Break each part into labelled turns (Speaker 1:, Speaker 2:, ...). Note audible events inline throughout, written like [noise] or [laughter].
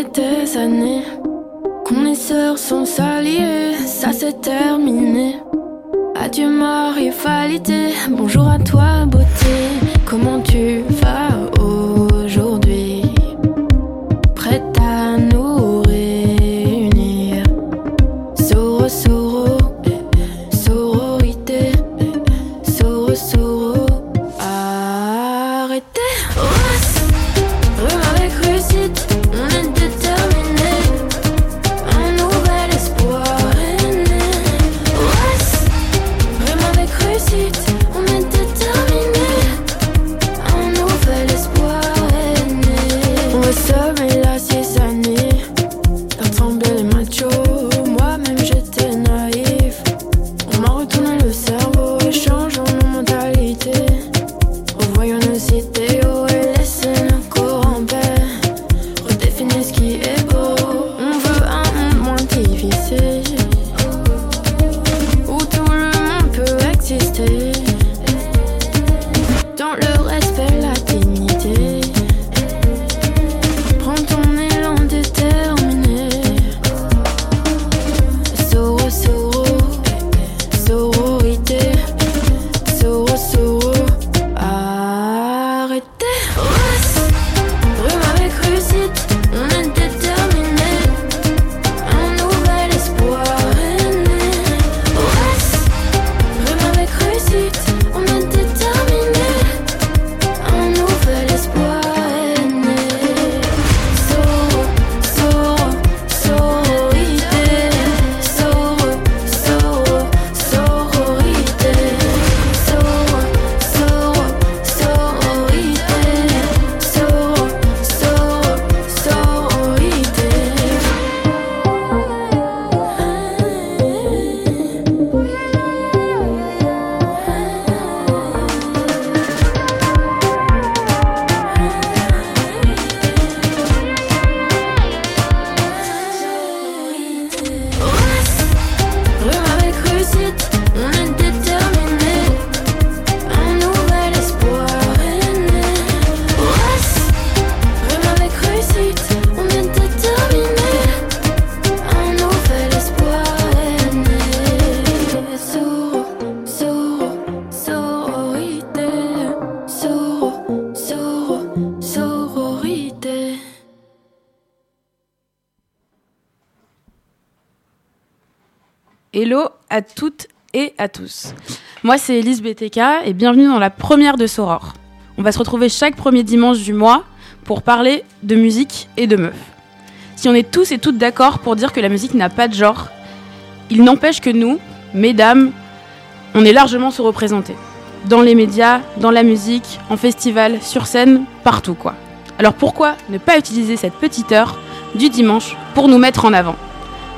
Speaker 1: Des années qu'on est sœurs sans s'allier, ça s'est terminé. Adieu ma rivalité, bonjour à toi beauté, comment tu vas?
Speaker 2: Hello à toutes et à tous. Moi, c'est Elise BTK et bienvenue dans la première de Soror. On va se retrouver chaque premier dimanche du mois pour parler de musique et de meufs. Si on est tous et toutes d'accord pour dire que la musique n'a pas de genre, il n'empêche que nous, mesdames, on est largement sous-représentés. Dans les médias, dans la musique, en festival, sur scène, partout quoi. Alors pourquoi ne pas utiliser cette petite heure du dimanche pour nous mettre en avant?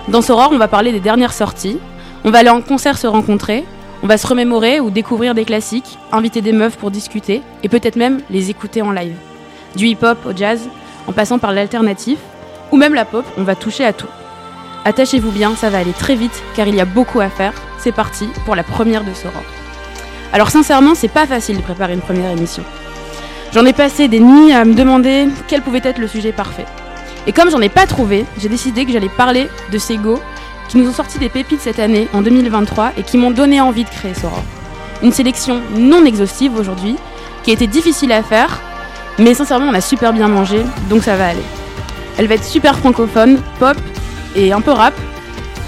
Speaker 2: Dans Soror, on va parler des dernières sorties. On va aller en concert se rencontrer. On va se remémorer ou découvrir des classiques, inviter des meufs pour discuter et peut-être même les écouter en live. Du hip-hop au jazz, en passant par l'alternatif ou même la pop, on va toucher à tout. Attachez-vous bien, ça va aller très vite car il y a beaucoup à faire. C'est parti pour la première de Soror. Alors sincèrement, c'est pas facile de préparer une première émission. J'en ai passé des nuits à me demander quel pouvait être le sujet parfait. Et comme j'en ai pas trouvé, j'ai décidé que j'allais parler de ces go qui nous ont sorti des pépites cette année, en 2023, et qui m'ont donné envie de créer Soror. Une sélection non exhaustive aujourd'hui, qui a été difficile à faire, mais sincèrement on a super bien mangé, donc ça va aller. Elle va être super francophone, pop et un peu rap.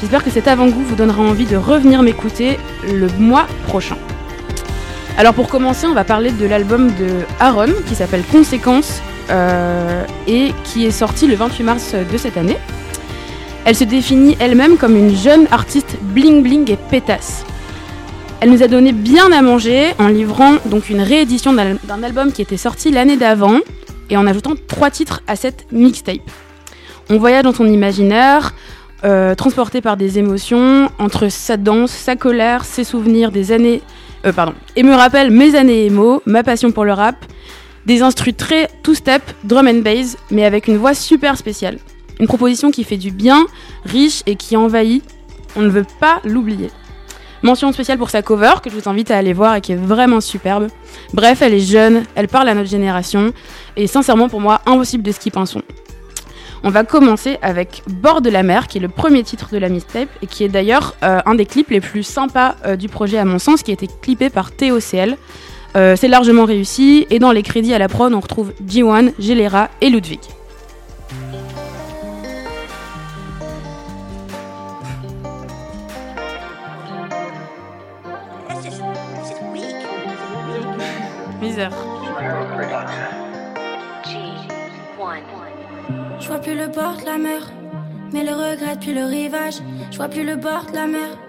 Speaker 2: J'espère que cet avant-goût vous donnera envie de revenir m'écouter le mois prochain. Alors pour commencer, on va parler de l'album de Aaron qui s'appelle Conséquences et qui est sorti le 28 mars de cette année. Elle se définit elle-même comme une jeune artiste bling bling et pétasse. Elle nous a donné bien à manger en livrant donc une réédition d'un d'un album qui était sorti l'année d'avant et en ajoutant trois titres à cette mixtape. On voyage dans son imaginaire, euh, transporté par des émotions, entre sa danse, sa colère, ses souvenirs des années... euh, pardon. Et me rappelle mes années émo, ma passion pour le rap, des instrus très two-step, drum and bass, mais avec une voix super spéciale. Une proposition qui fait du bien, riche et qui envahit. On ne veut pas l'oublier. Mention spéciale pour sa cover, que je vous invite à aller voir et qui est vraiment superbe. Bref, elle est jeune, elle parle à notre génération, et sincèrement pour moi, impossible de skip un son. On va commencer avec Bord de la mer, qui est le premier titre de la mixtape et qui est d'ailleurs euh, un des clips les plus sympas euh, du projet à mon sens, qui a été clippé par TOCL. Euh, c'est largement réussi et dans les crédits à la prod, on retrouve G1, Gelera et Ludwig. Misère.
Speaker 3: Je vois plus le bord de la mer, mais le regret puis le rivage. Je vois plus le bord de la mer.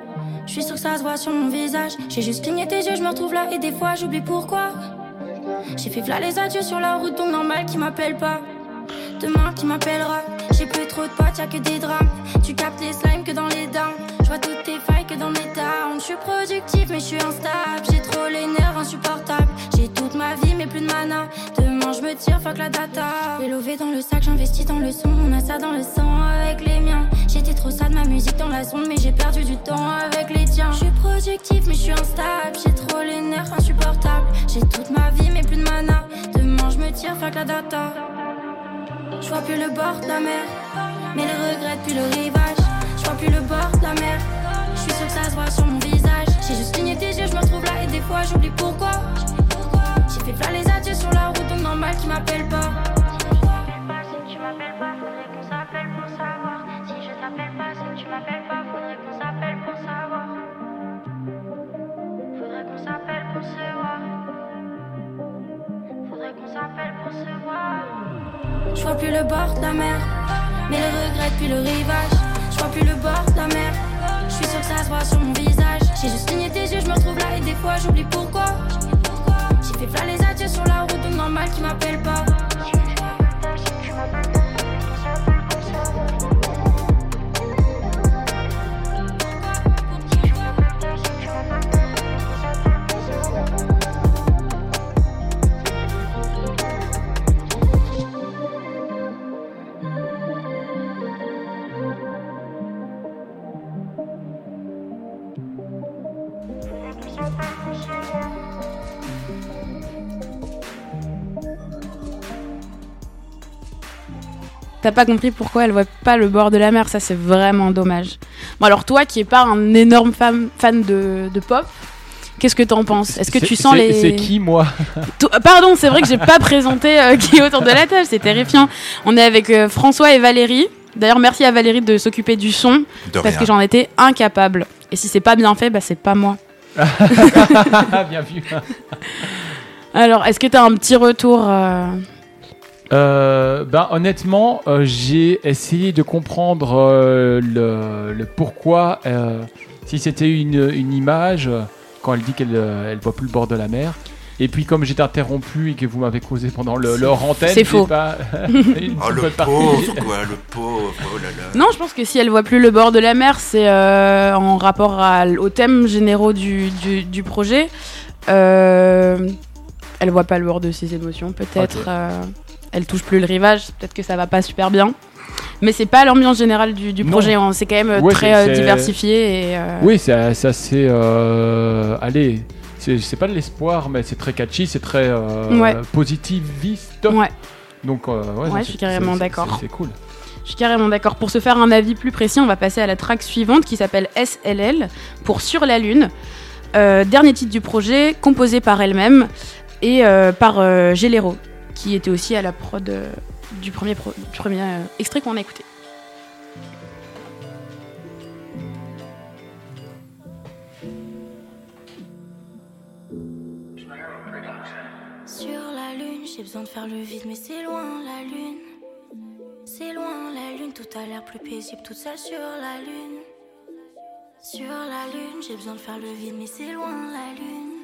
Speaker 3: Je suis sûr que ça se voit sur mon visage. J'ai juste cligné tes yeux, je me retrouve là et des fois j'oublie pourquoi. J'ai fait flat les adieux sur la route, donc normal qui m'appelle pas. Demain qui m'appellera. J'ai plus trop de potes, y'a que des drames. Tu captes les slimes que dans les dents. Je vois toutes tes failles que dans mes downs. Je suis productif, mais je suis instable. J'ai trop les nerfs insupportables. Toute ma vie, mais plus de mana. Demain je me tire, fuck la data. Les lovés dans le sac, j'investis dans le son. On a ça dans le sang avec les miens. J'étais trop sad, ma musique dans la sonde, mais j'ai perdu du temps avec les tiens. Je suis productif, mais je suis instable. J'ai trop les nerfs insupportables. J'ai toute ma vie, mais plus de mana. Demain je me tire, fuck la data. Je vois plus le bord de la mer, mais le regret puis le rivage. Je vois plus le bord de la mer, je suis sûr que ça se voit sur mon visage. J'ai juste cligné tes yeux, je me retrouve là et des fois j'oublie pourquoi. Fait plat les adieux sur la route, donc normal qu'ils m'appellent pas. Si tu m'appelles pas, faudrait qu'on s'appelle pour savoir. Si je t'appelle pas, si tu m'appelles pas, faudrait qu'on s'appelle pour savoir. Faudrait qu'on s'appelle pour se voir. Faudrait qu'on s'appelle pour se voir. Je vois plus le bord de la mer, mais le regret puis le rivage. Je vois plus le bord de la mer, je suis sûr que ça se voit sur mon visage. J'ai juste cligné tes yeux, je me retrouve là et des fois j'oublie pourquoi. Fait plat les adieux sur la route, normal qu'ils m'appellent pas.
Speaker 2: T'as pas compris pourquoi elle voit pas le bord de la mer, ça c'est vraiment dommage. Bon alors toi qui es pas un énorme fan, fan de, de pop, qu'est-ce que t'en penses? Est-ce que tu sens les...
Speaker 4: C'est qui, moi? [laughs]
Speaker 2: Euh, Pardon, c'est vrai que j'ai pas présenté euh, [laughs] qui est autour de la table, c'est terrifiant. On est avec euh, François et Valérie. D'ailleurs, merci à Valérie de s'occuper du son,
Speaker 5: De
Speaker 2: parce
Speaker 5: rien.
Speaker 2: que j'en étais incapable. Et si c'est pas bien fait, bah c'est pas moi. [laughs]
Speaker 4: Bien vu.
Speaker 2: Alors, est-ce que t'as un petit retour euh,
Speaker 4: Euh, ben, honnêtement, euh, j'ai essayé de comprendre euh, le, le pourquoi, euh, si c'était une, une image, quand elle dit qu'elle elle voit plus le bord de la mer. Et puis, comme j'étais interrompu et que vous m'avez causé pendant le, leur antenne,
Speaker 2: C'est faux.
Speaker 4: Pas, [laughs] une
Speaker 5: Oh le pauvre, quoi, le pauvre, oh là là.
Speaker 2: Non, je pense que si elle voit plus le bord de la mer, c'est euh, en rapport à, au thème généraux du, du, du projet. Euh, elle voit pas le bord de ses émotions, peut-être.
Speaker 4: Ok.
Speaker 2: Elle touche plus le rivage, peut-être que ça va pas super bien. Mais c'est pas l'ambiance générale du, projet, hein. c'est quand même euh,
Speaker 4: Ouais,
Speaker 2: très euh, diversifié. Et, euh,
Speaker 4: Oui, c'est assez. allez, c'est pas de l'espoir, mais c'est très catchy, c'est très
Speaker 2: Ouais.
Speaker 4: positiviste.
Speaker 2: ouais.
Speaker 4: Donc, ouais,
Speaker 2: Ouais, je suis carrément d'accord.
Speaker 4: c'est- C'est cool.
Speaker 2: Je suis carrément d'accord. Pour se faire un avis plus précis, on va passer à la track suivante qui s'appelle SLL pour Sur la Lune. Euh, dernier titre du projet, composé par elle-même et euh, par euh, Gelero, qui était aussi à la prod euh, du premier, pro- euh, extrait qu'on a écouté.
Speaker 3: Sur la lune, j'ai besoin de faire le vide, mais c'est loin la lune. C'est loin la lune, tout a l'air plus paisible, toute seule sur la lune. Sur la lune, j'ai besoin de faire le vide, mais c'est loin la lune.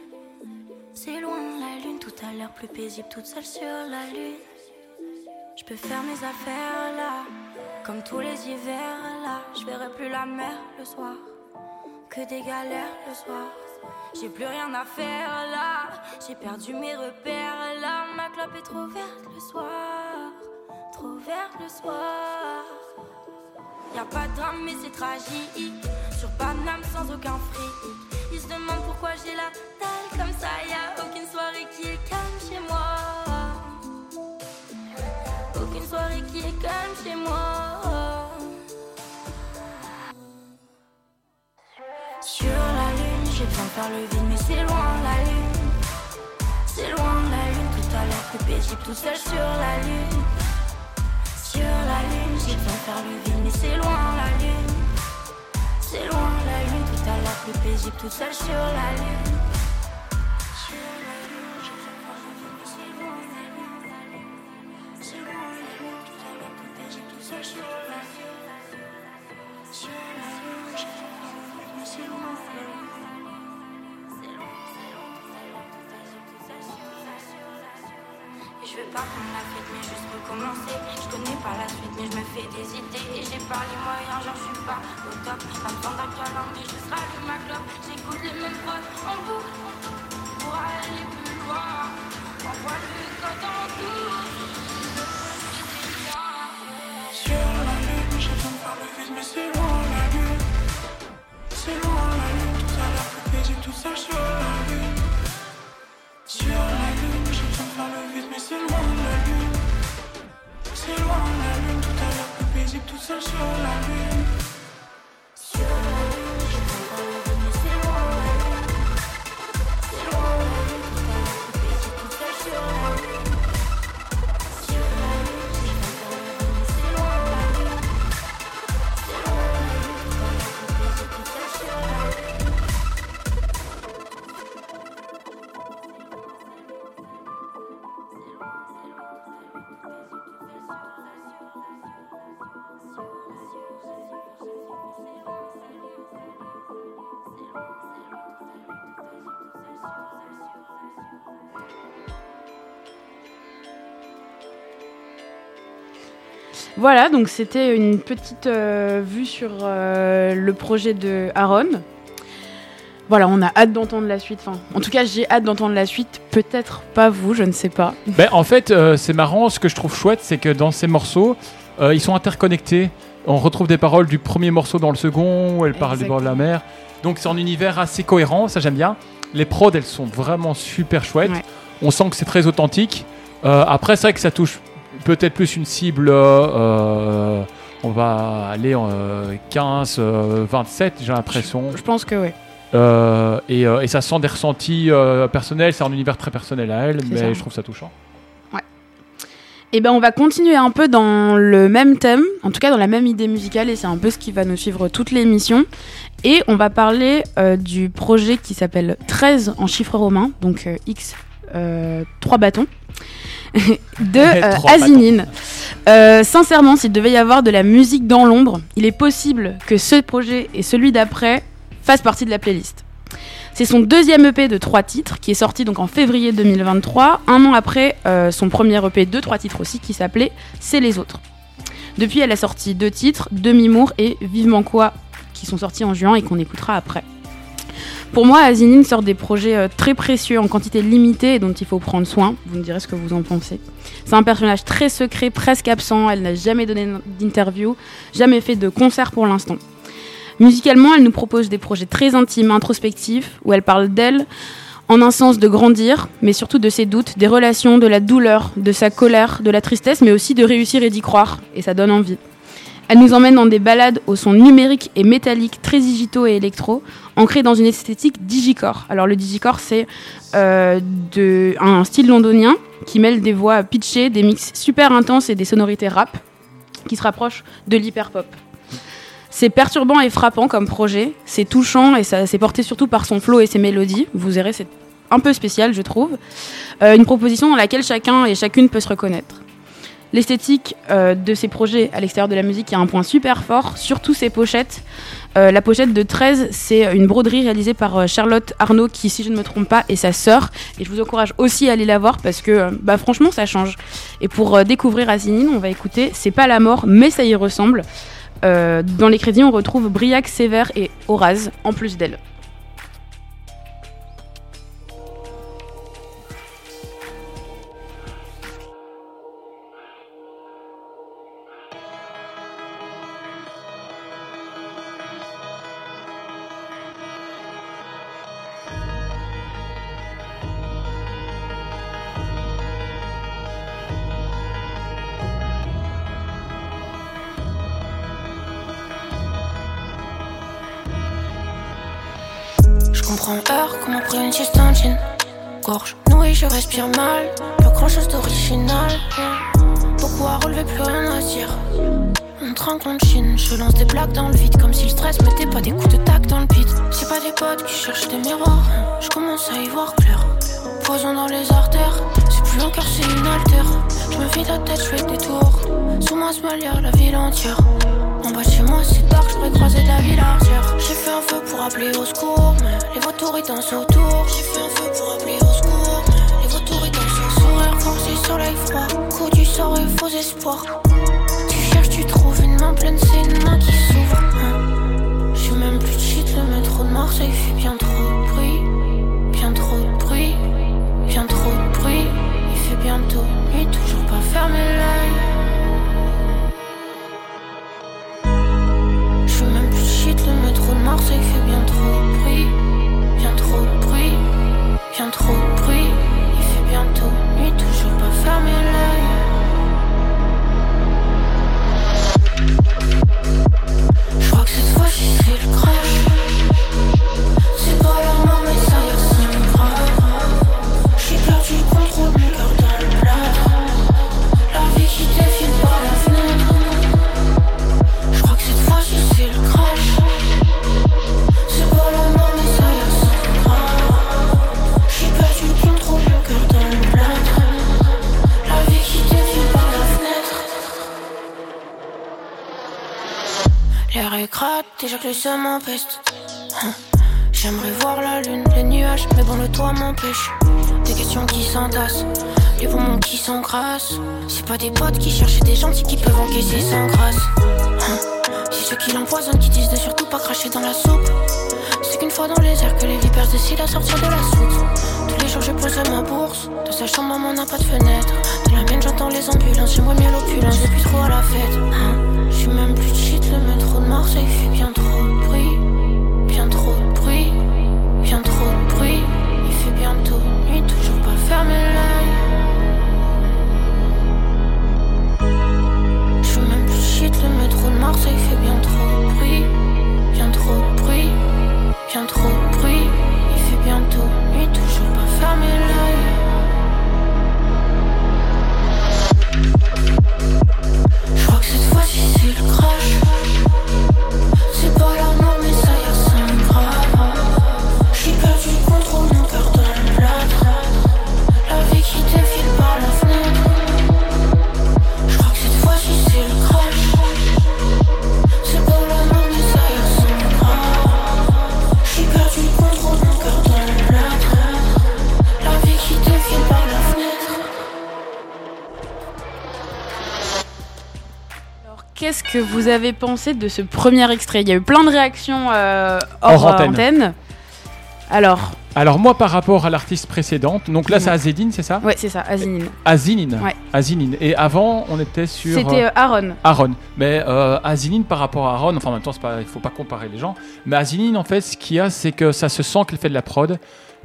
Speaker 3: C'est loin la lune, tout a l'air plus paisible, toute seule sur la lune. Je peux faire mes affaires là, comme tous les hivers là. Je verrai plus la mer le soir, que des galères le soir. J'ai plus rien à faire là, j'ai perdu mes repères là. Ma clope est trop verte le soir, trop verte le soir. Y a pas de drame, mais c'est tragique. Sur Paname sans aucun fric. Ils se demandent pourquoi j'ai la dalle comme ça. Y a aucune soirée qui est calme chez moi. Aucune soirée qui est calme chez moi.
Speaker 6: Sur la lune, j'ai besoin de faire le vide, mais c'est loin la lune. C'est loin la lune, tout à l'heure plus paisible, tout seul sur la lune.
Speaker 3: Sur la lune, j'ai besoin de faire le vide, mais c'est loin la lune. C'est loin plus paisible, tout seul sur la lune.
Speaker 2: Voilà, donc c'était une petite euh, vue sur euh, le projet de Aaron. Voilà, on a hâte d'entendre la suite. Enfin, en tout cas, j'ai hâte d'entendre la suite. Peut-être pas vous, je ne sais pas. [laughs]
Speaker 4: Ben, en fait, euh, c'est marrant. Ce que je trouve chouette, c'est que dans ces morceaux, ils sont interconnectés. On retrouve des paroles du premier morceau dans le second, où elle parle du bord de la mer. Donc c'est un univers assez cohérent, ça j'aime bien. Les prods, elles sont vraiment super chouettes.
Speaker 2: Ouais.
Speaker 4: On sent que c'est très authentique. Après, c'est vrai que ça touche peut-être plus une cible. euh, on va aller en euh, 15, euh, 27, j'ai l'impression.
Speaker 2: Je pense que oui.
Speaker 4: Euh, et, euh, et ça sent des ressentis euh, personnels. C'est un univers très personnel à elle, mais
Speaker 2: ça.
Speaker 4: je trouve ça touchant.
Speaker 2: Et ben, on va continuer un peu dans le même thème, en tout cas dans la même idée musicale, et c'est un peu ce qui va nous suivre toute l'émission. Et on va parler euh, du projet qui s'appelle 13 en chiffres romains, donc euh, X, 3 bâtons, de [laughs] euh. Euh, sincèrement, s'il devait y avoir de la musique dans l'ombre, il est possible que ce projet et celui d'après fassent partie de la playlist. C'est son deuxième EP de trois titres qui est sorti donc en février 2023, un an après euh, son premier EP de trois titres aussi qui s'appelait C'est les autres. Depuis, elle a sorti deux titres, Demi-Mour et Vivement quoi, qui sont sortis en juin et qu'on écoutera après. Pour moi, Azinine sort des projets euh, très précieux en quantité limitée et dont il faut prendre soin. Vous me direz ce que vous en pensez. C'est un personnage très secret, presque absent. Elle n'a jamais donné d'interview, jamais fait de concert pour l'instant. Musicalement, elle nous propose des projets très intimes, introspectifs, où elle parle d'elle en un sens de grandir, mais surtout de ses doutes, des relations, de la douleur, de sa colère, de la tristesse, mais aussi de réussir et d'y croire. Et ça donne envie. Elle nous emmène dans des balades au son numérique et métallique, très digitaux et électro, ancrés dans une esthétique digicore. Alors le digicore, c'est euh, un style londonien qui mêle des voix pitchées, des mix super intenses et des sonorités rap, qui se rapprochent de l'hyperpop. C'est perturbant et frappant comme projet, c'est touchant et c'est porté surtout par son flow et ses mélodies. Vous verrez, c'est un peu spécial, je trouve. Euh, une proposition dans laquelle chacun et chacune peut se reconnaître. L'esthétique euh, de ces projets à l'extérieur de la musique est un point super fort, surtout ses pochettes. Euh, la pochette de 13, c'est une broderie réalisée par euh, Charlotte Arnaud, qui, si je ne me trompe pas, est sa sœur. Et je vous encourage aussi à aller la voir parce que, bah, franchement, ça change. Et pour découvrir Asinine, on va écouter C'est pas la mort, mais ça y ressemble. Dans les crédits, on retrouve Briac, Sévère et Horaz, en plus d'elle.
Speaker 7: Comprends heure comme après une en jean. Gorge nouée, je respire mal. Pas grand chose d'original. Beaucoup à relever, plus rien à dire. On trinque, on chine. Je lance des blagues dans le vide. Comme si le stress mettait pas des coups de tac dans le pit. C'est pas des potes qui cherchent des miroirs. Je commence à y voir clair. Poison dans les artères. C'est plus un cœur, c'est une altère. Je me vide la tête, je fais des tours. Sous moi, se malia la ville entière. En bas chez moi, c'est dark, je pourrais croiser de la ville entière. J'ai fait un feu pour appeler au secours, mais les vautours ils dansent autour. J'ai fait un feu pour appeler au secours, mais les vautours ils dansent autour. Sourire forcé, soleil froid, coup du sort et faux espoir. Tu cherches, tu trouves une main pleine, c'est une main qui s'ouvre. hein. J'suis même plus de shit, le métro de Marseille fait bien trop de bruit. Bien trop de bruit, bien trop de bruit. Il fait bientôt nuit, toujours pas fermé l'œil. Toujours pas fermé Des questions qui s'entassent, les poumons qui s'encrassent. C'est pas des potes qui cherchent des gentils qui peuvent encaisser sans grâce. Hein. C'est ceux qui l'empoisonnent qui disent de surtout pas cracher dans la soupe. C'est qu'une fois dans les airs que les vipères décident à sortir de la soute. Tous les jours je pose à ma bourse. De sa chambre, maman n'a pas de fenêtre. De la mienne, j'entends les ambulances. J'aimerais mieux l'opulence, je vais plus trop à la fête. Hein. Je suis même plus shit, le métro de Marseille fait bien trop Marseille fait bien trop de bruit. Bien trop de bruit, bien trop de bruit. Il fait bientôt nuit, toujours pas fermé l'œil. Que
Speaker 2: vous avez pensé de ce premier extrait Il y a eu plein de réactions euh, hors,
Speaker 4: Hors
Speaker 2: euh,
Speaker 4: antenne.
Speaker 2: antenne. Alors,
Speaker 4: Alors moi par rapport à l'artiste précédente, donc là c'est Azedine, c'est ça?
Speaker 2: Ouais, c'est ça, Azinine.
Speaker 4: Azinine.
Speaker 2: Ouais.
Speaker 4: Azinine. Et avant on était sur
Speaker 2: C'était
Speaker 4: euh,
Speaker 2: Aaron.
Speaker 4: Aaron. Mais euh, Azinine par rapport à Aaron, enfin en même temps il faut pas comparer les gens. Mais Azinine en fait ce qu'il y a c'est que ça se sent qu'elle fait de la prod.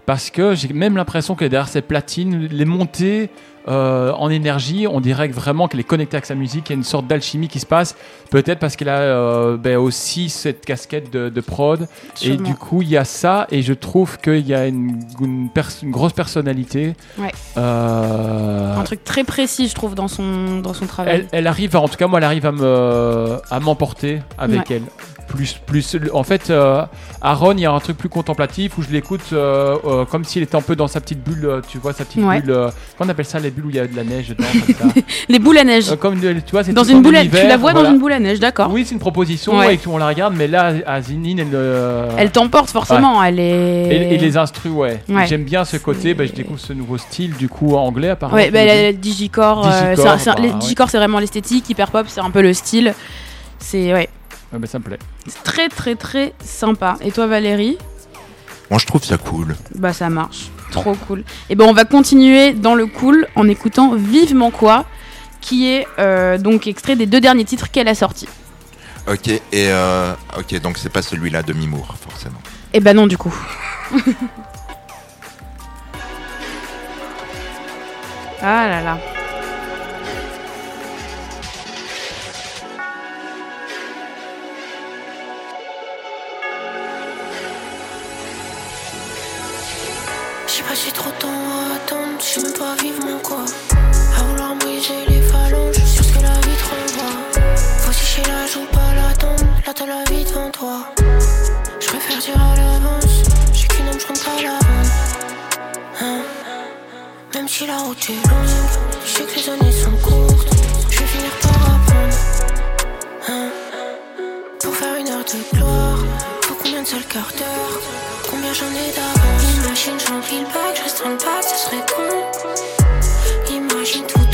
Speaker 4: Parce que j'ai même l'impression que derrière ces platines, les montées euh, en énergie, on dirait vraiment qu'elle est connectée avec sa musique, il y a une sorte d'alchimie qui se passe. Peut-être parce qu'elle a euh, ben, aussi cette casquette de, de prod. Et du coup, il y a ça, et je trouve qu'il y a une, une, pers- une grosse personnalité.
Speaker 2: Ouais.
Speaker 4: Euh,
Speaker 2: Un truc très précis, je trouve, dans son, dans son travail.
Speaker 4: elle, elle arrive, en tout cas, moi, elle arrive à me, à m'emporter avec
Speaker 2: Ouais.
Speaker 4: elle. Plus, plus, en fait, euh, Aaron, il y a un truc plus contemplatif où je l'écoute euh, euh, comme s'il était un peu dans sa petite bulle, tu vois, sa petite
Speaker 2: Ouais.
Speaker 4: bulle. euh, comment on appelle ça, les bulles où il y a de la neige dedans comme ça [laughs]
Speaker 2: Les boules à neige.
Speaker 4: Comme, tu vois, c'est
Speaker 2: dans une boule à... Tu la vois
Speaker 4: voilà.
Speaker 2: dans une boule à neige, d'accord.
Speaker 4: Oui, c'est une proposition
Speaker 2: Ouais.
Speaker 4: et tout, on la regarde, mais là, Azinine, elle.
Speaker 2: Elle t'emporte forcément, elle est...
Speaker 4: Et, et les instrus, ouais.
Speaker 2: Ouais.
Speaker 4: J'aime bien ce côté. bah, je découvre ce nouveau style, du coup, anglais, apparemment.
Speaker 2: Ouais, bah, la- Digicore, c'est
Speaker 4: bah, ouais.
Speaker 2: Digicore, c'est vraiment l'esthétique, hyper pop, c'est un peu le style. C'est ouais,
Speaker 4: Ouais, bah, ça me plaît.
Speaker 2: c'est très très très sympa. Et toi Valérie?
Speaker 5: Moi, je trouve ça cool.
Speaker 2: Bah ça marche, trop cool. Et ben on va continuer dans le cool en écoutant Vivement quoi, qui est euh, donc extrait des deux derniers titres qu'elle a sortis.
Speaker 5: Ok, et euh, ok, donc c'est pas celui-là de Mimour, forcément.
Speaker 2: Et ben non du coup. [laughs] ah là là.
Speaker 7: J'ai passé trop de temps à attendre, je sais même pas vivre mon quoi. À vouloir briser les phalanges sur ce que la vie te renvoie. Faut sécher la joue, pas l'attendre, là t'as la vie devant toi. Je préfère dire à l'avance, j'ai qu'une âme, je compte pas la vendre. Hein? Même si la route est longue, je sais que les années sont courtes, je vais finir par apprendre. Hein? Pour faire une heure de gloire, faut combien de seuls quarts d'heure? J'en ai Imagine, je remplis le bac, je restreins pas, ce serait con. Imagine tout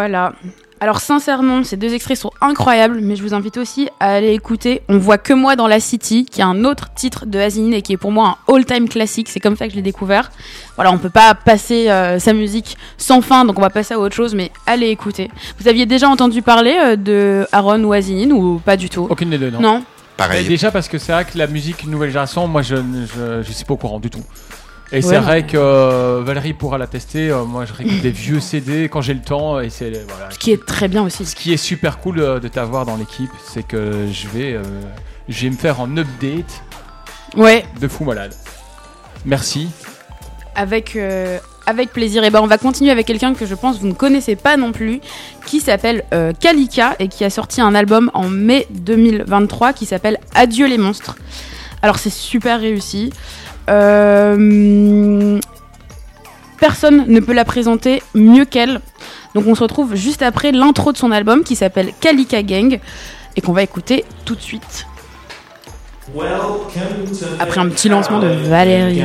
Speaker 2: voilà. Alors sincèrement, ces deux extraits sont incroyables, mais je vous invite aussi à aller écouter On voit que moi dans la City, qui est un autre titre de Azine et qui est pour moi un all-time classique. C'est comme ça que je l'ai découvert. Voilà, on peut pas passer euh, sa musique sans fin, donc on va passer à autre chose, mais allez écouter. Vous aviez déjà entendu parler euh, de Aaron ou Azine ou pas du tout?
Speaker 4: Aucune des deux, non.
Speaker 2: Non
Speaker 5: Pareil.
Speaker 4: Et déjà parce que c'est vrai que la musique nouvelle génération, moi je ne je, je suis pas au courant du tout. Et c'est vrai que euh, Valérie pourra la tester. euh, moi je réécoute des vieux [laughs] CD quand j'ai le temps et c'est voilà.
Speaker 2: Ce qui est très bien aussi.
Speaker 4: Ce qui est super cool euh, de t'avoir dans l'équipe, c'est que je vais euh, je vais me faire en update
Speaker 2: Ouais,
Speaker 4: de fou malade. Merci.
Speaker 2: avec, euh, avec plaisir. Et ben on va continuer avec quelqu'un que je pense vous ne connaissez pas non plus, qui s'appelle euh, Kalika et qui a sorti un album en mai 2023 qui s'appelle Adieu les monstres. Alors c'est super réussi. Euh, personne ne peut la présenter mieux qu'elle. Donc on se retrouve juste après l'intro de son album qui s'appelle Kalika Gang et qu'on va écouter tout de suite. Après un petit lancement de Valérie.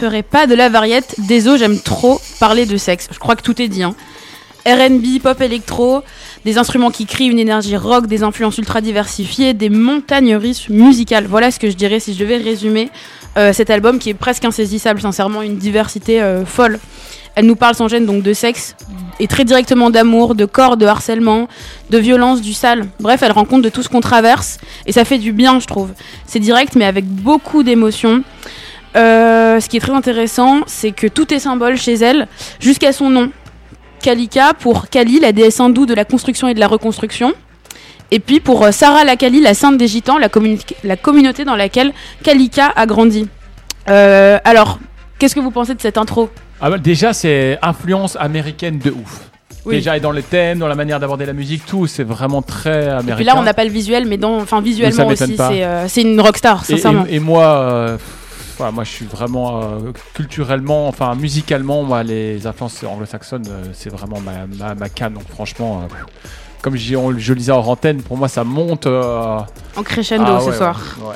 Speaker 2: Ferai pas de la variette. Désolé, j'aime trop parler de sexe. Je crois que tout est dit. Hein. RB, pop électro, des instruments qui crient une énergie rock, des influences ultra diversifiées, des montagnes russes musicales. Voilà ce que je dirais si je devais résumer euh, cet album qui est presque insaisissable, sincèrement, une diversité euh, folle. Elle nous parle sans gêne donc de sexe et très directement d'amour, de corps, de harcèlement, de violence, du sale. Bref, elle rend compte de tout ce qu'on traverse et ça fait du bien, je trouve. C'est direct mais avec beaucoup d'émotion. Euh, ce qui est très intéressant, c'est que tout est symbole chez elle, jusqu'à son nom. Kalika pour Kali, la déesse hindoue de la construction et de la reconstruction. Et puis pour euh, Sarah la Kali, la sainte des gitans, la, communauté dans laquelle Kalika a grandi. Euh, alors, qu'est-ce que vous pensez de cette intro?
Speaker 4: Ah bah, déjà, c'est influence américaine de ouf.
Speaker 2: Oui.
Speaker 4: Déjà, et dans les thèmes, dans la manière d'aborder la musique, tout, c'est vraiment très américain.
Speaker 2: Et puis là, on n'a pas le visuel, mais dans, enfin visuellement aussi, c'est euh, une rockstar, sincèrement.
Speaker 4: Et, et moi, euh, voilà, moi, je suis vraiment euh, culturellement, enfin musicalement, moi, les influences anglo-saxonnes, euh, c'est vraiment ma, ma, ma cam. Donc franchement, euh, comme on- je le disais en antenne, pour moi, ça monte.
Speaker 2: En crescendo
Speaker 4: ah
Speaker 2: ce soir.
Speaker 4: ouais, ouais.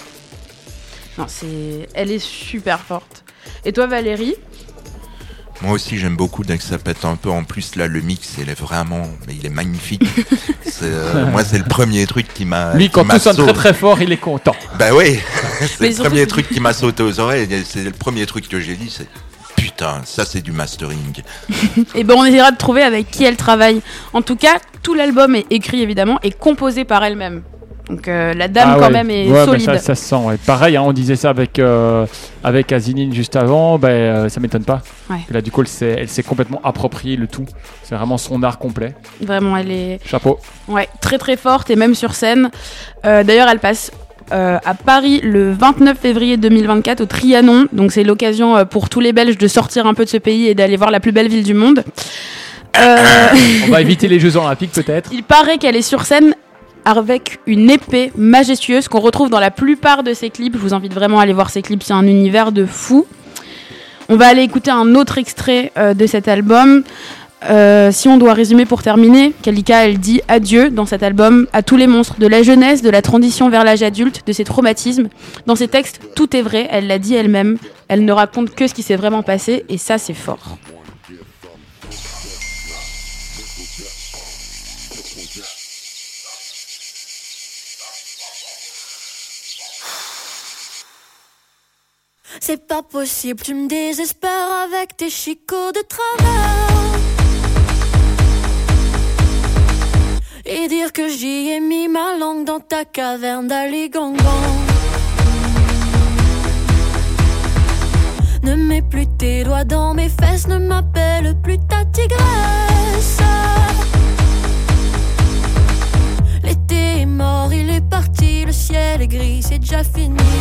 Speaker 2: Non, c'est, elle est super forte. Et toi, Valérie?
Speaker 5: Moi aussi, j'aime beaucoup dès que ça pète un peu. En plus, là, le mix, il est vraiment, mais il est magnifique. [laughs] C'est, euh, moi, c'est le premier truc qui m'a.
Speaker 4: Lui,
Speaker 5: qui
Speaker 4: quand tout sonne très très fort, il est content.
Speaker 5: Bah oui, [laughs] c'est le premier truc qui m'a sauté aux oreilles. C'est le premier truc que j'ai dit, c'est putain, ça c'est du mastering. [laughs]
Speaker 2: Et ben, on essaiera de trouver avec qui elle travaille. En tout cas, tout l'album est écrit évidemment et composé par elle-même. Donc euh, la dame
Speaker 4: Ah
Speaker 2: quand
Speaker 4: ouais.
Speaker 2: même est
Speaker 4: Ouais, bah,
Speaker 2: solide.
Speaker 4: ça, ça se sent. ouais. Pareil, hein, on disait ça avec euh, avec Azinine juste avant. Ben, euh, ça m'étonne pas. Là, du coup, elle s'est, elle s'est complètement approprié le tout. C'est vraiment son art complet.
Speaker 2: Vraiment, elle est
Speaker 4: Chapeau.
Speaker 2: ouais, très très forte et même sur scène. Euh, D'ailleurs, elle passe euh, à Paris le 29 février 2024 au Trianon. Donc c'est l'occasion euh, pour tous les Belges de sortir un peu de ce pays et d'aller voir la plus belle ville du monde. Euh, [coughs]
Speaker 4: On va éviter les Jeux [laughs] Olympiques peut-être.
Speaker 2: Il paraît qu'elle est sur scène avec une épée majestueuse qu'on retrouve dans la plupart de ses clips. Je vous invite vraiment à aller voir ses clips, c'est un univers de fou. On va aller écouter un autre extrait euh, de cet album. Euh, si on doit résumer pour terminer, Kalika, elle dit adieu dans cet album à tous les monstres de la jeunesse, de la transition vers l'âge adulte, de ses traumatismes. Dans ses textes, tout est vrai, elle l'a dit elle-même. Elle ne raconte que ce qui s'est vraiment passé, et ça, c'est fort.
Speaker 8: C'est pas possible, tu me désespères avec tes chicots de travers. Et dire que j'y ai mis ma langue dans ta caverne d'Aligangan. Ne mets plus tes doigts dans mes fesses, ne m'appelle plus ta tigresse. L'été est mort, il est parti, le ciel est gris, c'est déjà fini.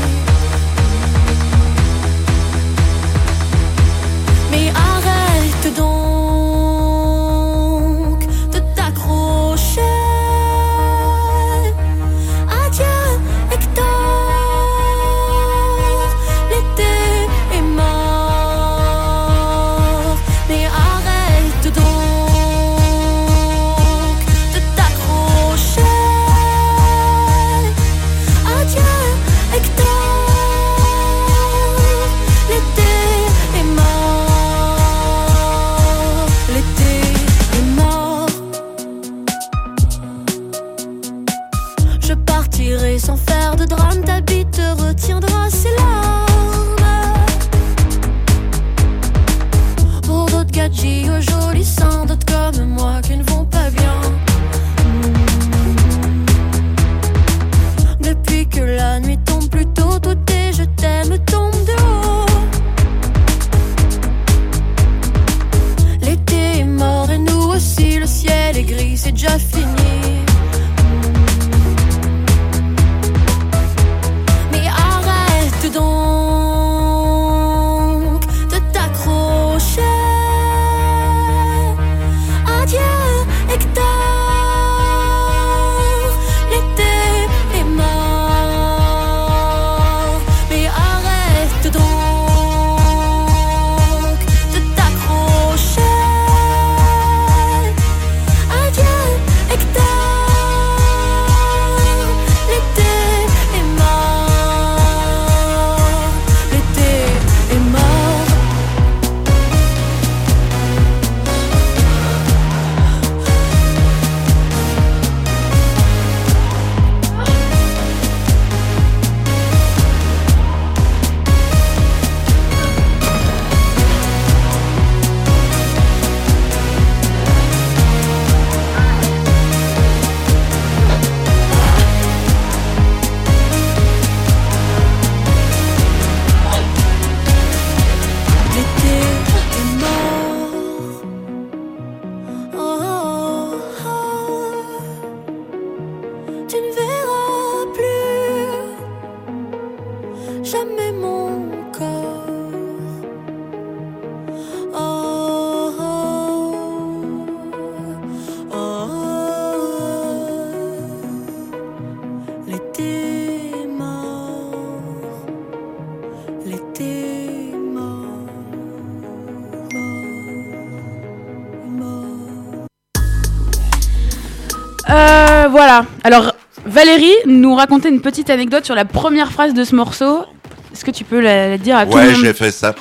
Speaker 2: Voilà. Alors, Valérie nous racontait une petite anecdote sur la première phrase de ce morceau. Est-ce que tu peux la, la dire à tout le
Speaker 5: Ouais,
Speaker 2: monde
Speaker 5: j'ai fait ça.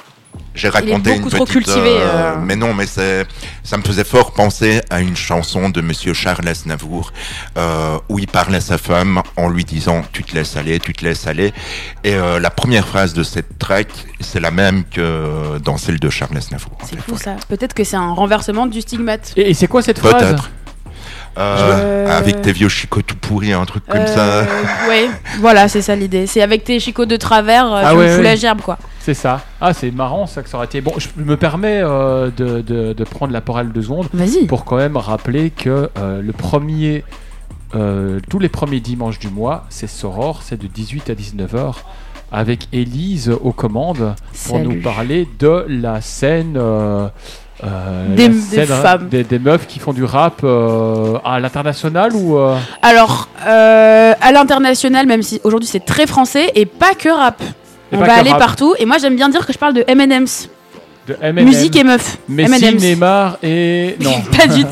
Speaker 5: J'ai raconté
Speaker 2: beaucoup
Speaker 5: une
Speaker 2: trop
Speaker 5: petite.
Speaker 2: cultivé, euh.
Speaker 5: Mais non, mais c'est, ça me faisait fort penser à une chanson de Monsieur Charles Aznavour euh, où il parle à sa femme en lui disant "Tu te laisses aller, tu te laisses aller". Et euh, la première phrase de cette track, c'est la même que dans celle de Charles Aznavour.
Speaker 2: C'est fou
Speaker 5: voilà.
Speaker 2: ça. Peut-être que c'est un renversement du stigmate.
Speaker 4: Et, et c'est quoi cette phrase?
Speaker 5: Peut-être. Euh, Avec tes vieux chicots tout pourris, un truc comme
Speaker 2: Euh, [laughs] ouais, voilà, c'est ça l'idée. C'est avec tes chicots de travers, euh,
Speaker 4: Ah
Speaker 2: tu
Speaker 4: ouais,
Speaker 2: me fous
Speaker 4: ouais.
Speaker 2: la gerbe, quoi.
Speaker 4: C'est ça. Ah, c'est marrant ça que ça aurait été. Bon, je me permets euh, de, de- de prendre la parole deux secondes
Speaker 2: Vas-y.
Speaker 4: pour quand même rappeler que euh, le premier, euh, tous les premiers dimanches du mois, c'est Soror, c'est de 18 à 19h avec Élise aux commandes pour
Speaker 2: Salut.
Speaker 4: nous parler de la scène. Euh,
Speaker 2: Des-
Speaker 4: la
Speaker 2: des
Speaker 4: scène, hein,
Speaker 2: femmes.
Speaker 4: des, des meufs qui font du rap euh, à l'international ou euh,
Speaker 2: Alors, euh, à l'international, même si aujourd'hui c'est très français et pas que rap.
Speaker 4: Et
Speaker 2: On va aller
Speaker 4: rap.
Speaker 2: partout. Et moi, j'aime bien dire que je parle de M&M's.
Speaker 4: de M&M,
Speaker 2: Musique et meuf.
Speaker 4: Messi. Neymar et [laughs] non.
Speaker 2: pas du tout.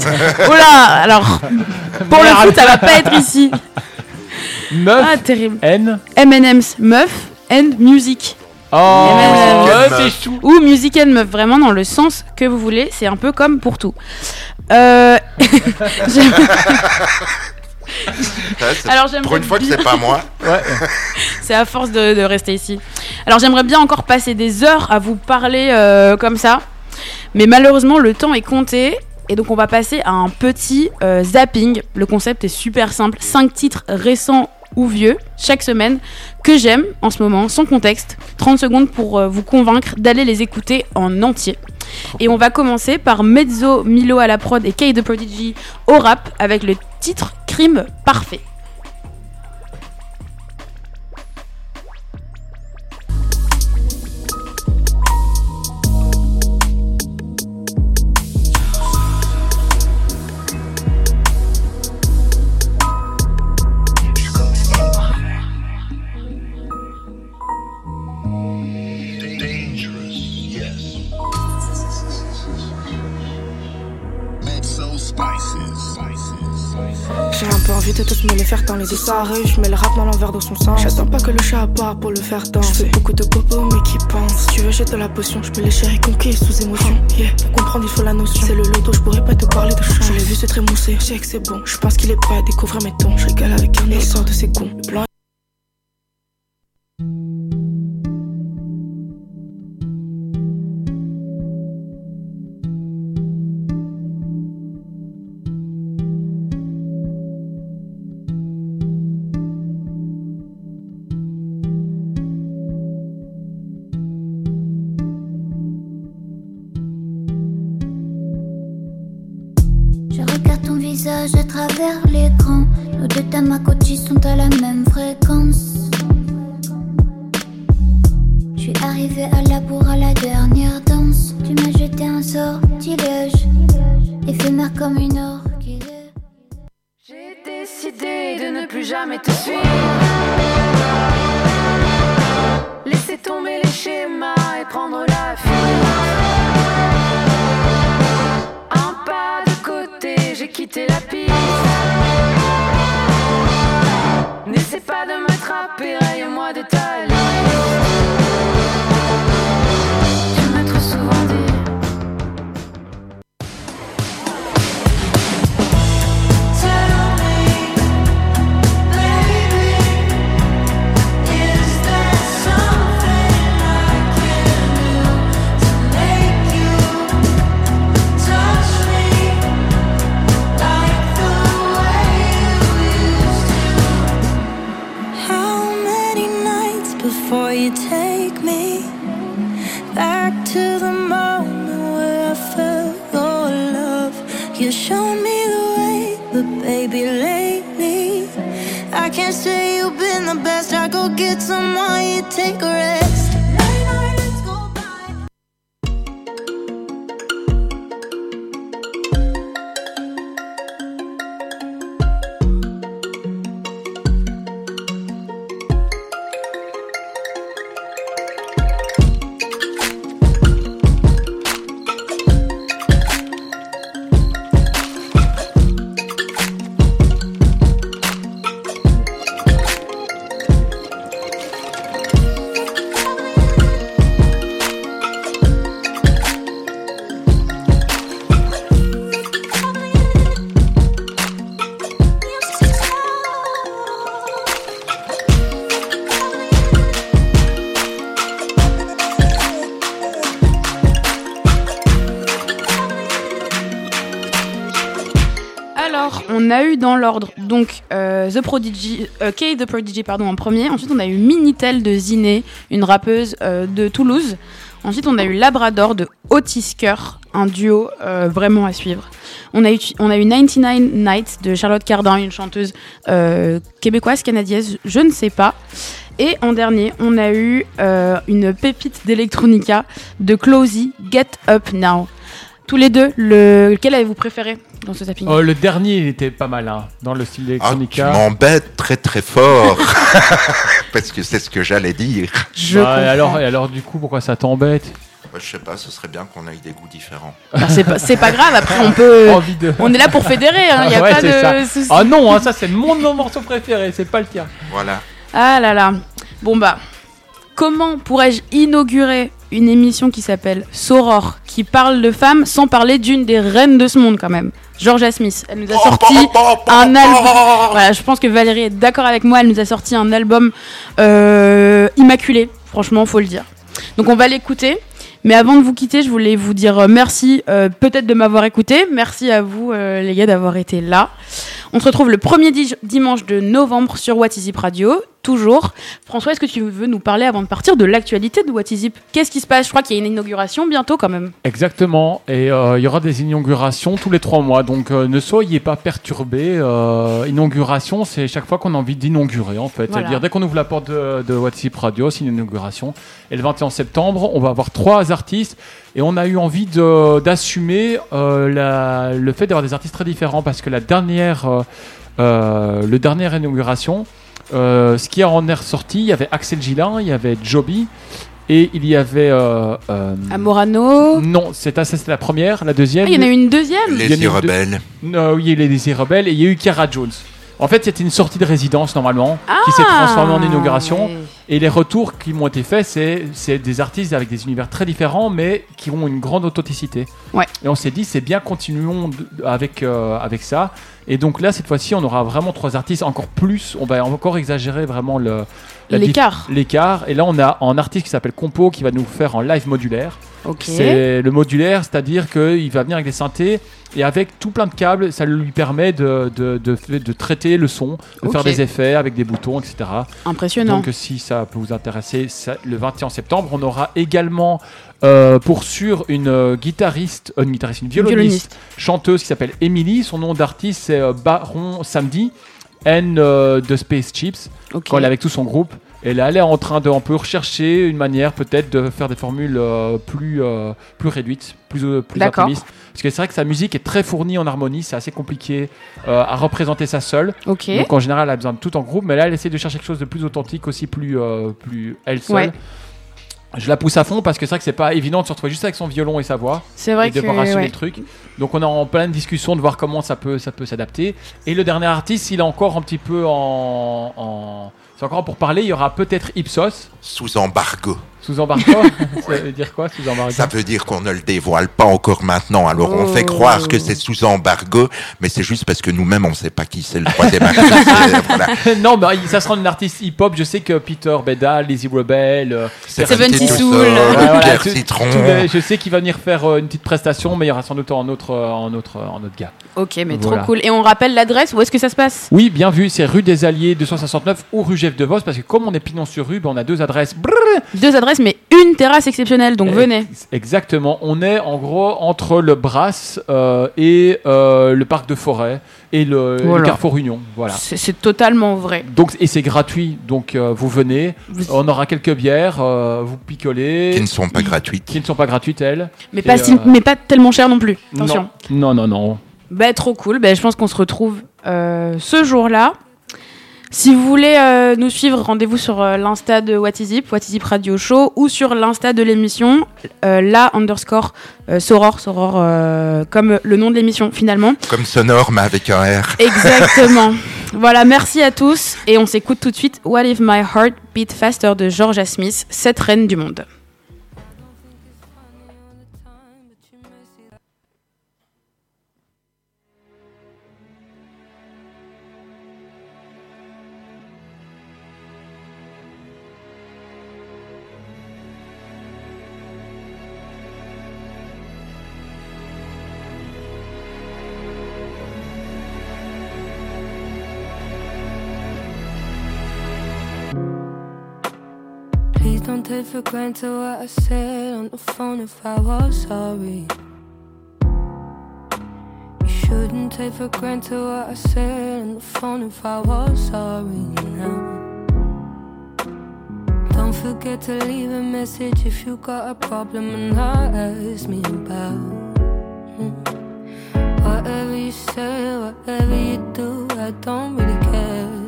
Speaker 2: Oh là, alors, [laughs] pour le
Speaker 4: Merde.
Speaker 2: foot, ça va pas être ici.
Speaker 4: Meuf
Speaker 2: Ah, terrible.
Speaker 4: N.
Speaker 2: M&M's, meuf and music.
Speaker 4: Oh, c'est chou.
Speaker 2: Ou music and meuf, vraiment dans le sens que vous voulez. C'est un peu comme pour tout. Euh, [laughs]
Speaker 5: Ouais,
Speaker 2: alors j'aimerais
Speaker 5: Pour une fois que c'est pas moi. [laughs]
Speaker 4: Ouais.
Speaker 2: C'est à force de, de rester ici. Alors j'aimerais bien encore passer des heures à vous parler euh, comme ça. Mais malheureusement, le temps est compté. Et donc on va passer à un petit euh, zapping. Le concept est super simple. 5 titres récents ou vieux chaque semaine que j'aime en ce moment, sans contexte. 30 secondes pour euh, vous convaincre d'aller les écouter en entier. Et on va commencer par Mezzo, Milo à la prod et Kay the Prodigy au rap avec le titre Crime Parfait.
Speaker 9: De tous me les faire dans les arrive, je mets le rap dans l'envers de son sens. J'attends pas que le chat part pour le faire danser. Je fais beaucoup de popo mais qui pense. Tu veux, j'ai de la potion, je peux les chérir conquis sous émotion. Yeah. Pour comprendre, il faut la notion. C'est le loto, je pourrais pas te parler de chance. Je l'ai vu se trémousser, je sais que c'est bon. Je pense qu'il est prêt à découvrir mes tons. Je régale avec un autre. sort de ses cons. Le blanc
Speaker 8: travers l'écran. Nos deux Tamagotchi sont à la même fréquence. Je suis arrivée à la bourre à la dernière danse. Tu m'as jeté un sortilège, éphémère comme une
Speaker 10: say you've been the best. I go get someone, you take a rest.
Speaker 2: The Prodigy, euh, The Prodigy pardon en premier. Ensuite, on a eu Minitel de Ziné, une rappeuse euh, de Toulouse. Ensuite, on a eu Labrador de Otis Kerr, un duo euh, vraiment à suivre. On a eu, on a eu 99 Nights de Charlotte Cardin, une chanteuse euh, québécoise, canadienne, je ne sais pas. Et en dernier, on a eu une pépite d'Electronica de Closey, Get Up Now. Tous les deux, le... lequel avez-vous préféré? Dans ce tapping
Speaker 4: Oh, le dernier, il était pas mal, hein, dans le style
Speaker 5: Ah, tu
Speaker 4: électronica.
Speaker 5: m'embêtes très très fort. [laughs] Parce que c'est ce que j'allais dire.
Speaker 2: Je
Speaker 4: Bah, et alors, et alors, du coup, pourquoi ça t'embête
Speaker 5: Moi, je sais pas, ce serait bien qu'on ait des goûts différents. [laughs]
Speaker 2: Ah, c'est pas, c'est pas grave, après on peut... [laughs]
Speaker 4: Envie de...
Speaker 2: On est là pour fédérer, il n'y a
Speaker 4: Ouais,
Speaker 2: pas de souci.
Speaker 4: Ah non, hein, ça c'est mon morceau préféré, c'est pas le tien.
Speaker 5: Voilà.
Speaker 2: Ah là là. Bon bah, comment pourrais-je inaugurer une émission qui s'appelle Soror, qui parle de femmes sans parler d'une des reines de ce monde quand même Georgia Smith. Elle nous a sorti un album. Voilà, je pense que Valérie est d'accord avec moi. Elle nous a sorti un album euh, immaculé. Franchement, faut le dire. Donc on va l'écouter. Mais avant de vous quitter, je voulais vous dire euh, merci euh, peut-être de m'avoir écouté. Merci à vous euh, les gars d'avoir été là. On se retrouve le premier di- dimanche de novembre sur What Is Radio, toujours. François, est-ce que tu veux nous parler avant de partir de l'actualité de What Is Qu'est-ce qui se passe? Je crois qu'il y a une inauguration bientôt quand même.
Speaker 4: Exactement, et euh, il y aura des inaugurations tous les trois mois, donc euh, ne soyez pas perturbés. Euh, inauguration, c'est chaque fois qu'on a envie d'inaugurer en fait.
Speaker 2: Voilà.
Speaker 4: C'est-à-dire dès qu'on ouvre la porte de, de Radio, c'est une inauguration. Et le 21 septembre, on va avoir trois artistes, et on a eu envie d'assumer euh, le fait d'avoir des artistes très différents, parce que la dernière, euh, euh, le dernière inauguration, euh, ce qui en est ressorti, il y avait Axel Gillin, il y avait Joby, et il y avait... euh, euh,
Speaker 2: Amorano.
Speaker 4: non, c'est ça, c'était la première. La deuxième.
Speaker 2: Ah, il y en a eu une deuxième
Speaker 5: Les rebelles.
Speaker 4: Non, oui, il y a eu les rebelles et il y a eu Kiara Jones. En fait, c'était une sortie de résidence normalement qui s'est transformée en inauguration.
Speaker 2: Ah.
Speaker 4: Et les retours qui m'ont été faits, c'est des artistes avec des univers très différents, mais qui ont une grande authenticité.
Speaker 2: Ouais.
Speaker 4: Et on s'est dit, c'est bien, continuons avec, euh, avec ça. Et donc là, cette fois-ci, on aura vraiment trois artistes, encore plus. On va encore exagérer vraiment le
Speaker 2: L'écart.
Speaker 4: L'écart. Et là, on a un artiste qui s'appelle Compo qui va nous faire en live modulaire. C'est le modulaire, c'est-à-dire qu'il va venir avec des synthés et avec tout plein de câbles, ça lui permet de, de, de, de traiter le son, de faire des effets avec des boutons, etc.
Speaker 2: Impressionnant.
Speaker 4: Donc si ça peut vous intéresser, ça- le 21 septembre, on aura également euh, pour sûr une euh, guitariste, euh, une guitariste, une violoniste,
Speaker 2: Violoniste.
Speaker 4: chanteuse qui s'appelle Emily. Son nom d'artiste c'est euh, Baron Samedi, N de Space Chips
Speaker 2: Ok.
Speaker 4: quand elle est avec tout son groupe. Et là, elle est en train de, on peut rechercher une manière peut-être de faire des formules euh, plus, euh, plus réduites, plus, euh, plus intimistes. Parce que c'est vrai que sa musique est très fournie en harmonie, c'est assez compliqué euh, à représenter ça seule. Donc en général, elle a besoin de tout en groupe, mais là, elle essaie de chercher quelque chose de plus authentique, aussi plus, plus elle seule.
Speaker 2: Ouais.
Speaker 4: Je la pousse à fond parce que c'est vrai que c'est pas évident de se retrouver juste avec son violon et sa voix
Speaker 2: C'est vrai
Speaker 4: et
Speaker 2: que.
Speaker 4: de devoir assumer
Speaker 2: ouais.
Speaker 4: le truc. Donc on est en pleine discussion de voir comment ça peut ça peut s'adapter. Et le dernier artiste, il est encore un petit peu en, en- encore pour parler. Il y aura peut-être Ipsos
Speaker 5: Sous embargo.
Speaker 4: Sous embargo. [laughs] ça veut dire quoi sous embargo
Speaker 5: Ça veut dire qu'on ne le dévoile pas encore maintenant. Alors on fait croire que c'est sous embargo, mais c'est juste parce que nous-mêmes on ne sait pas qui c'est le troisième artiste. [laughs] Euh, voilà. [laughs]
Speaker 4: Non, mais ça sera un artiste hip-hop. Je sais que Peter Bedal, Lazy Rebel, euh,
Speaker 2: Seventy Soul.
Speaker 4: Voilà,
Speaker 5: Pierre
Speaker 4: tout-
Speaker 5: Citron.
Speaker 4: les- je sais qu'il va venir faire euh, une petite prestation, mais il y aura sans doute un autre, euh, un autre, un autre gars.
Speaker 2: Ok, mais
Speaker 4: Voilà.
Speaker 2: trop cool. Et on rappelle l'adresse, où est-ce que ça se passe?
Speaker 4: Oui, bien vu, c'est rue des Alliés 269 ou rue Jeff de Vos, parce que comme on est pignon sur rue, ben, on a deux adresses. Brrr.
Speaker 2: Deux adresses, mais une terrasse exceptionnelle, donc venez.
Speaker 4: Ex- Exactement, on est en gros entre le Brass euh, et euh, le parc de forêt et le. Carrefour Union. Voilà.
Speaker 2: C'est totalement vrai.
Speaker 4: Donc, et c'est gratuit, donc euh, vous venez,
Speaker 2: Vous-
Speaker 4: on aura quelques bières, euh, vous picolez.
Speaker 5: Qui ne sont pas gratuites.
Speaker 4: qui ne sont pas gratuites, elles.
Speaker 2: Mais pas, si-
Speaker 4: euh,
Speaker 2: mais pas tellement cher non plus. Attention.
Speaker 4: Non, non, non. non.
Speaker 2: Bah, trop cool. Bah, je pense qu'on se retrouve euh, ce jour-là. Si vous voulez euh, nous suivre, rendez-vous sur euh, l'insta de What Is What Radio Show, ou sur l'insta de l'émission, euh, la underscore euh, Soror, Soror euh, comme le nom de l'émission finalement.
Speaker 5: Comme sonore, mais avec un R. [laughs]
Speaker 2: Exactement. voilà, merci à tous et on s'écoute tout de suite What If My Heart Beat Faster de Georgia Smith, cette reine du monde.
Speaker 1: Don't take for granted what I said on the phone if I was sorry. You shouldn't take for granted what I said on the phone if I was sorry now. Don't forget to leave a message if you got a problem and not ask me about. Whatever you say, whatever you do, I don't really care.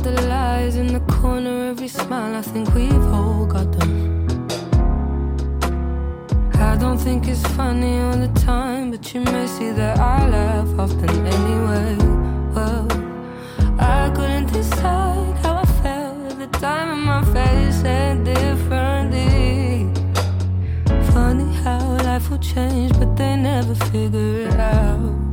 Speaker 1: The lies in the corner your smile. I think we've all got them. I don't think it's funny all the time, but you may see that I laugh often anyway. Well, I couldn't decide how I felt at the time, and my face said differently. Funny how life will change, but they never figure it out.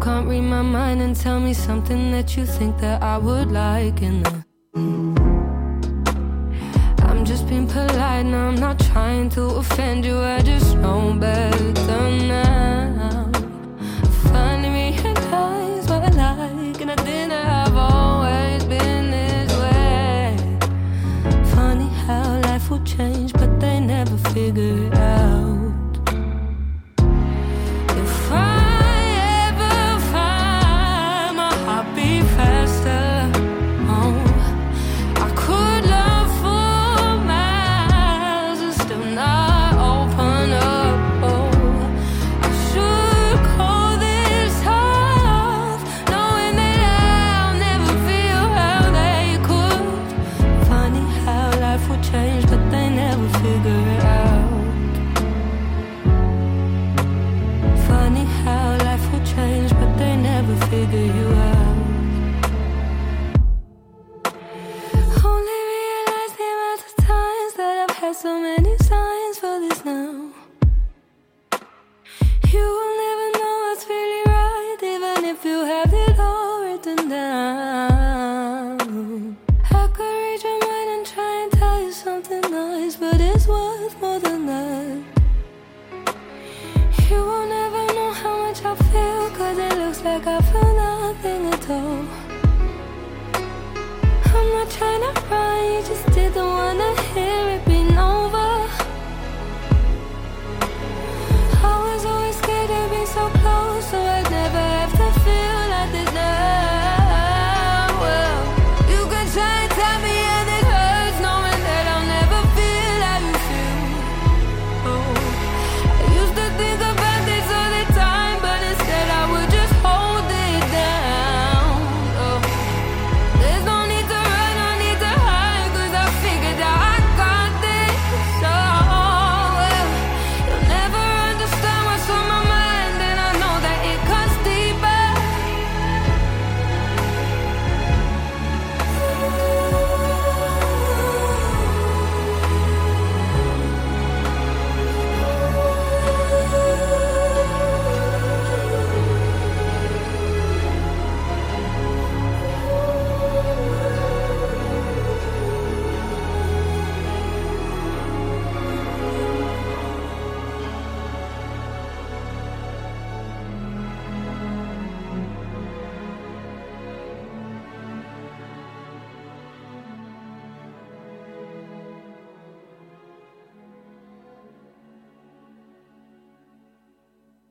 Speaker 1: Can't read my mind and tell me something that you think that I would like in the. Uh, I'm just being polite now, I'm not trying to offend you, I just know better now. Finally realized what I like, and I think that I've always been this way. Funny how life will change, but they never figure out. Like I feel nothing at all. I'm not trying to run, you just didn't wanna hear